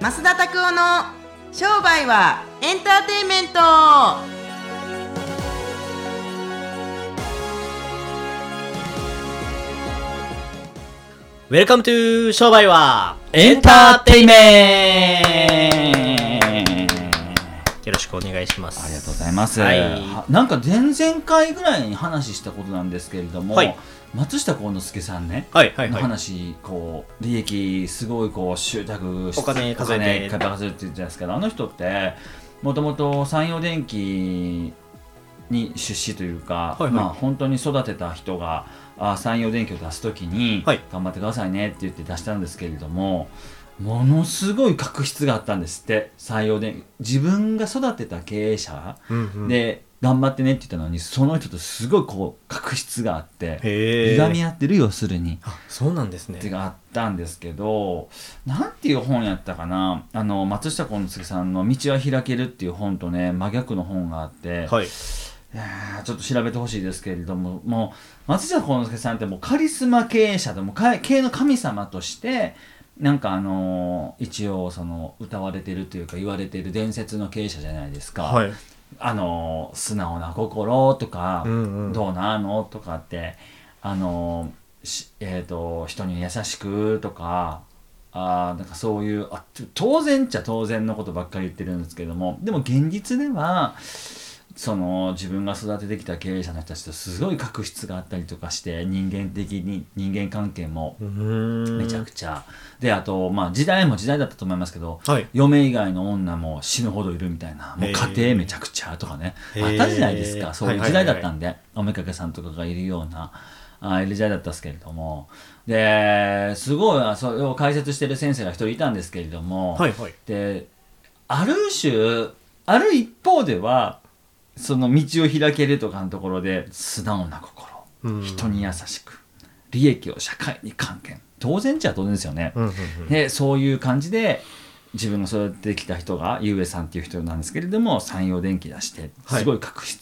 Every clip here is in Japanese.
増田拓夫の商売はエンターテインメント。 Welcome to 商売はエンターテイメント。願いします。ありがとうございます。はいはなんか前々回ぐらいに話したことなんですけれども、はい松下幸之助さんね、のはいはいはい。話こう利益すごいこう集客しお金数えてお金数えるって言ってたんですけどあの人ってもともと山陽電機に出資というか、はいはいまあ本当に育てた人があ山陽電機を出すときに、はい頑張ってくださいねって言って出したんですけれどもものすごい確執があったんですって山陽電機自分が育てた経営者、で頑張ってねって言ったのにその人とすごいこう確執があってへいがみえ。合ってる要するに。あ、そうなんですね。ってがあったんですけどなんていう本やったかなあの松下幸之助さんの「道は開ける」っていう本とね真逆の本があって、はい。ちょっと調べてほしいですけれどももう松下幸之助さんってもうカリスマ経営者でもか経営の神様としてなんかあのー一応その歌われてるというか言われてる伝説の経営者じゃないですか。はい。あの素直な心とか、うんうんどうなのとかってあのしえー、と人に優しくとかあーなんかそういうあ当然っちゃ当然のことばっかり言ってるんですけどもでも現実ではその自分が育ててきた経営者の人たちとすごい確執があったりとかして人間的に人間関係も。めちゃくちゃ、であとまあ時代も時代だったと思いますけど、はい。嫁以外の女も死ぬほどいるみたいなもう家庭めちゃくちゃとかね。あったじゃないですか。そういう時代だったんで、はおめかけさんとかがいるようなあいる時代だったんですけれども。ですごいあそれを解説してる先生が一人いたんですけれども、はいはい。である種ある一方ではその道を開けるとかのところで素直な心、うん。人に優しく利益を社会に還元。当然っちゃ当然ですよね、うんうんうん。でそういう感じで自分が育ててきた人がゆうえさんっていう人なんですけれども山陽電機出してはい。すごい確執、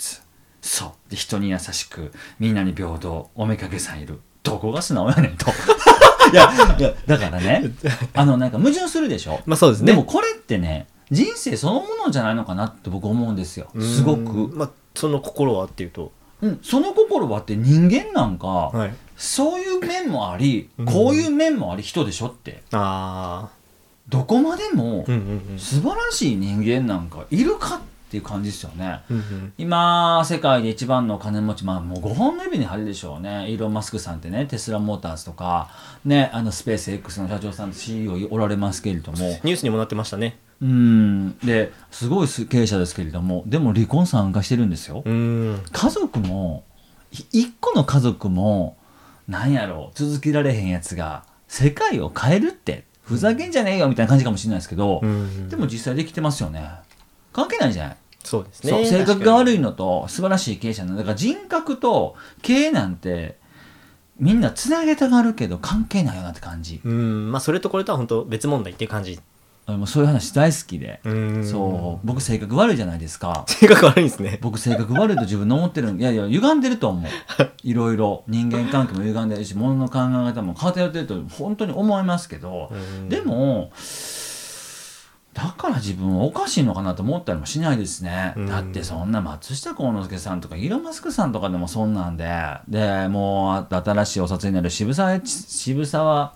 そう。で人に優しくみんなに平等おめかけさんいる。どこが素直やねんと。いやいやだからねあのなんか矛盾するでしょ？まあそうですね。でもこれってね人生そのものじゃないのかなって僕思うんですよすごくん、まあ、その心はっていうと。うん、その心はって人間なんか、はい。そういう面もありうんこういう面もあり人でしょってあどこまでも。素晴らしい人間なんかいるかっていう感じですよね。うんうん。今世界で一番の金持ちまあもう5本の指に入るでしょうねイーロン・マスクさんってねテスラモーターズとかねあのスペース X の社長さんと CEO おられますけれどもニュースにもなってましたね。うんですごい経営者ですけれどもでも離婚参加してるんですよう。ーん。家族もい一個の家族もなんやろう続けられへんやつが世界を変えるってふざけんじゃねえよみたいな感じかもしれないですけど、うんうんでも実際できてますよね関係ないじゃない、そうですね。そう性格が悪いの。のと素晴らしい経営者なんだから人格と経営なんてみんなつなげたがるけど関係ないよなって感じ、うん。まあ、それとこれとは本当別問題っていう感じ。俺もそういう話大好きで、うん。そう。僕性格悪いじゃないですか。性格悪いんですね。僕性格悪いと自分の思ってるいやいや歪んでると思う。いろいろ人間関係も歪んでるし物の考え方も偏ってると本当に思いますけど、うん。でもだから自分はおかしいのかなと思ったりもしないですね、うん。だってそんな松下幸之助さんとかイーロン・マスクさんとかでもそんなんで。でもう新しいお札になる渋沢渋沢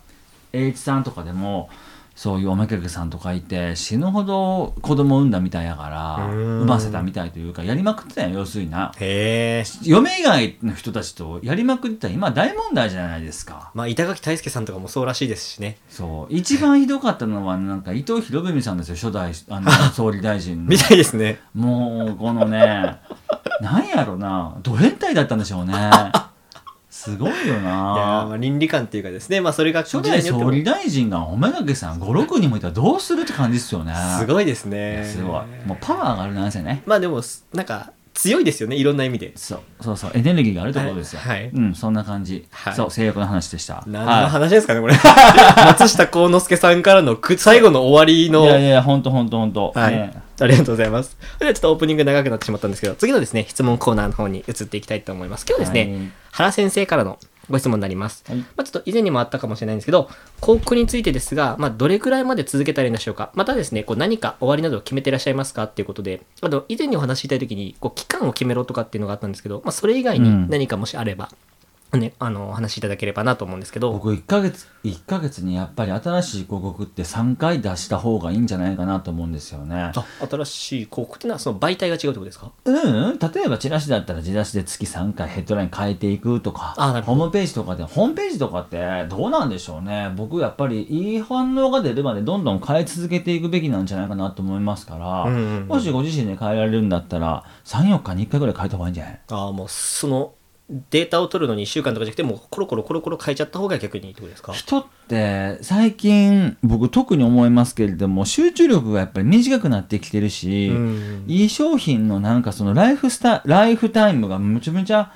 栄一さんとかでもそういうおめかけさんとかいて死ぬほど子供産んだみたいやからうん。産ませたみたいというかやりまくってたよ要するにな。へえ。嫁以外の人たちとやりまくってたら今大問題じゃないですか。まあ、板垣大輔さんとかもそうらしいですしね。そう。一番ひどかったのはなんか伊藤博文さんですよ初代あの 総理大臣の。みたいですね。もうこのねなんやろな。ド変態だったんでしょうね すごいよいやーまなあ倫理観っていうかですね、まあ、それが初代総理代大臣がおめがけさん56人もいたらどうするって感じですよね。すごいですいね。やすごい。もうパワーがあるなんですよね。まあでもなんか強いですよねいろんな意味で。そうそうそう。エネルギーがあるところですよ、はい。はい。うんそんな感じ、はい。そう性欲の話でした。何のはい。話ですかねこれ。松下幸之助さんからのく最後の終わりの。いやいやほんとほんとほんと。はい、ねありがとうございます。ではちょっとオープニング長くなってしまったんですけど、次のですね、質問コーナーの方に移っていきたいと思います。今日はですね、はい原先生からのご質問になります。はいまあ、ちょっと以前にもあったかもしれないんですけど、広告についてですが、まあ、どれくらいまで続けたらいいんでしょうかまたですね、こう何か終わりなどを決めてらっしゃいますかっていうことで、あの、以前にお話しいただいた時に、こう、期間を決めろとかっていうのがあったんですけど、まあ、それ以外にうん何かもしあれば、ね、あの、お話しいただければなと思うんですけど、僕1ヶ月1ヶ月にやっぱり新しい広告って3回出した方がいいんじゃないかなと思うんですよね。あ、新しい広告ってのはその媒体が違うってことですか？うん、例えばチラシだったらチラシで月3回ヘッドライン変えていくとかあなるほホームページとかでホームページとかってどうなんでしょうね。僕やっぱりいい反応が出るまでどんどん変え続けていくべきなんじゃないかなと思いますから、うんうんうん。もしご自身で変えられるんだったら34日に1回ぐらい変えた方がいいんじゃない？ああ、もうそのデータを取るのに1週間とかじゃなくて、もうコロコロコロコロ変えちゃった方が逆にいいってことですか？人って最近僕特に思いますけれども集中力がやっぱり短くなってきてるし、うん。いい商品のなんかそのライフスタライフタイムがむちゃむちゃ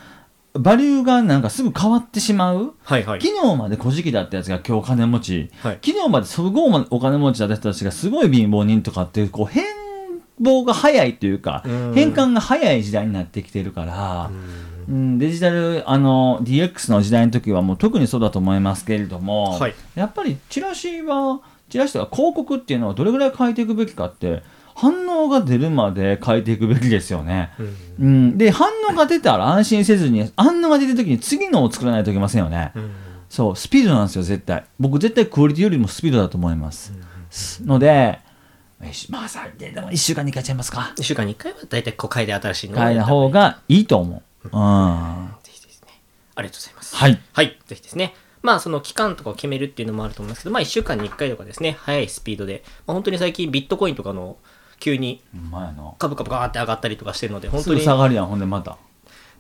バリューがなんかすぐ変わってしまう、はいはい。昨日まで小じだったやつが今日金持ち、はい。昨日まですごいお金持ちだった人たちがすごい貧乏人とかっていうこう変貌が早いというか、うん。変換が早い時代になってきてるから、うん、デジタルあの DX の時代の時はもう特にそうだと思いますけれども、はいやっぱりチラシはチラシとか広告っていうのはどれぐらい変えていくべきかって反応が出るまで変えていくべきですよね。うんうん、で反応が出たら安心せずに反応が出た時に次のを作らないといけませんよね。うんそうスピードなんですよ絶対僕絶対クオリティよりもスピードだと思います。のでよしまあ最低でも1週間に変えちゃいますか。1週間に1回は大体5回で新しいのを変えた方がいいと思う。うんぜひですね。ありがとうございます。はい。はい。ぜひですね。まあ、その期間とかを決めるっていうのもあると思いますけど、まあ、1週間に1回とかですね、速いスピードで、まあ、本当に最近ビットコインとかの急に。株価ガーって上がったりとかしてるので、本す当にぐ下がるやんほんでまた。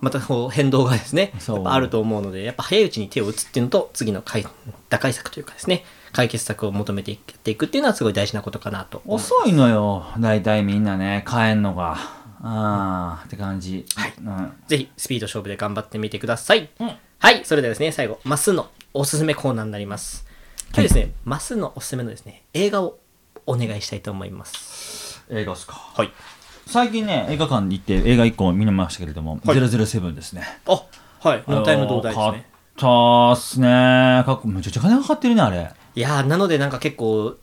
またこう変動がですね、あると思うので、やっぱ早いうちに手を打つっていうのと、次の解打開策というかですね、解決策を求めていっていくっていうのはすごい大事なことかなと。遅いのよ大体みんなね変えんのが。あーって感じ。はいうんぜひスピード勝負で頑張ってみてください。うんはい、それではですね、最後、マスのおすすめコーナーになります。今日ですね、マスのおすすめのですね、映画をお願いしたいと思います。映画っすか。はい。最近ね映画館に行って映画1個見ましたけれども、はい007ですね。あ、はい、ノータイム同大です買っね。たっすねかっこめちゃくちゃ金かかってるねあれ。いやー、なのでなんか結構、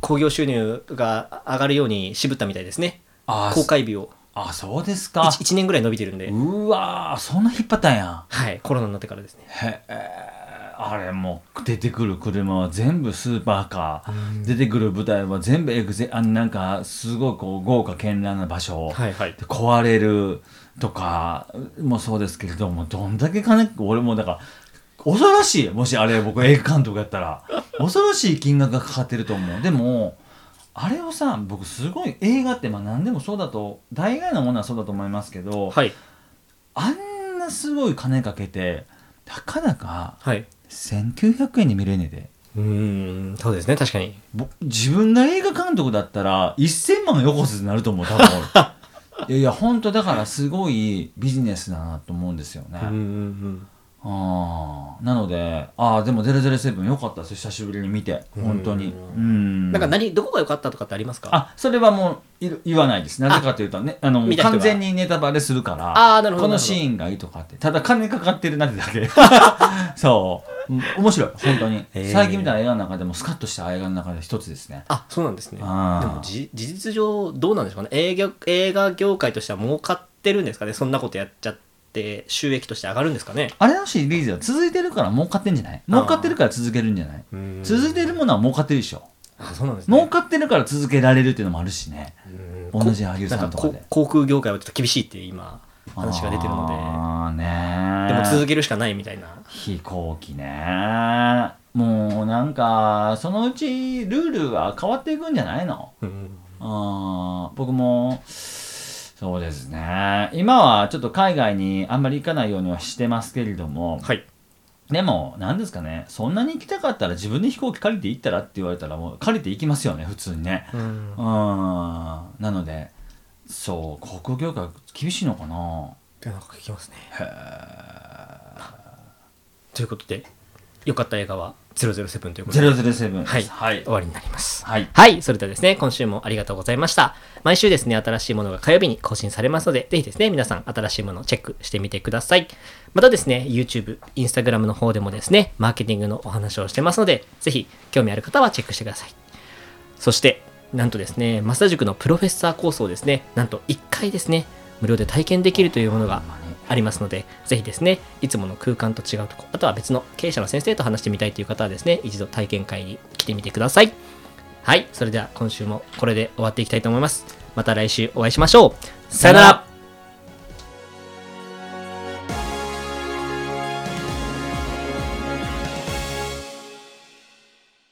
興行収入が上がるように渋ったみたいですね。あー公開日をあそうですか。1, 年ぐらい伸びてるんで、うわーそんな引っ張ったんや。はい、コロナになってからですね。へえあれもう出てくる車は全部スーパーカー、出てくる舞台は全部エグゼあのなんかすごいこう豪華絢爛な場所、はいはい。で壊れるとかもそうですけれどもどんだけ金俺もだから恐ろしい。もしあれ僕映画監督やったら。恐ろしい金額がかかってると思う。でもあれをさ僕すごい映画ってまあ何でもそうだと大概のものはそうだと思いますけど、はい、あんなすごい金かけてたかだかはい。1900円で見れんねでうーん、そうですね、確かに。ぼ自分が映画監督だったら1000万よこせってなると思う多分俺 いやいや本当だからすごいビジネスだなと思うんですよね、うんうんうん。あー。なのでああでも007よかったです。久しぶりに見て。本当に。うん。なんか何、どこが良かったとかってありますか？あそれはもう言わないです。なぜかというとねあの完全にネタバレするからあーなるほどこのシーンがいいとかって。ただ金かかってるなってだけ。そう。うん面白い。本当に。へー。最近見た映画の中でもスカッとした映画の中で一つですね。あ、そうなんですね。でもじ事実上どうなんでしょうかね。映画映画業界としては儲かってるんですかね？そんなことやっちゃって収益として上がるんですかね。あれのシリーズは続いてるから儲かってんじゃない？儲かってるから続けるんじゃない？うん。続いてるものは儲かってるでしょ。あそうなんですね。儲かってるから続けられるっていうのもあるしね。うん。同じ俳優さなんとかで。航空業界はちょっと厳しいって今話が出てるのああねででも続けるしかないみたいな。飛行機ねもうなんかそのうちルールは変わっていくんじゃないの？うん。あー僕もそうですね。今はちょっと海外にあんまり行かないようにはしてますけれどもはい。でも何ですかね。そんなに行きたかったら自分で飛行機借りて行ったらって言われたらもう借りて行きますよね普通にね。うん。うん。なのでそう航空業界厳しいのかな。ってなんか聞きますね。へということで良かった映画は007ということで007はい、はい終わりになります。はいはい、それではですね、今週もありがとうございました。毎週ですね、新しいものが火曜日に更新されますので、ぜひですね、皆さん新しいものをチェックしてみてください。またですね、YouTube、Instagram の方でもですね、マーケティングのお話をしてますので、ぜひ興味ある方はチェックしてください。そして、なんとですね、増田塾のプロフェッサーコースをですね、なんと1回ですね、無料で体験できるというものがありますので、ぜひですね、いつもの空間と違うとこ、あとは別の経営者の先生と話してみたいという方はですね、一度体験会に来てみてください。はい、それでは今週もこれで終わっていきたいと思います。また来週お会いしましょう。さよなら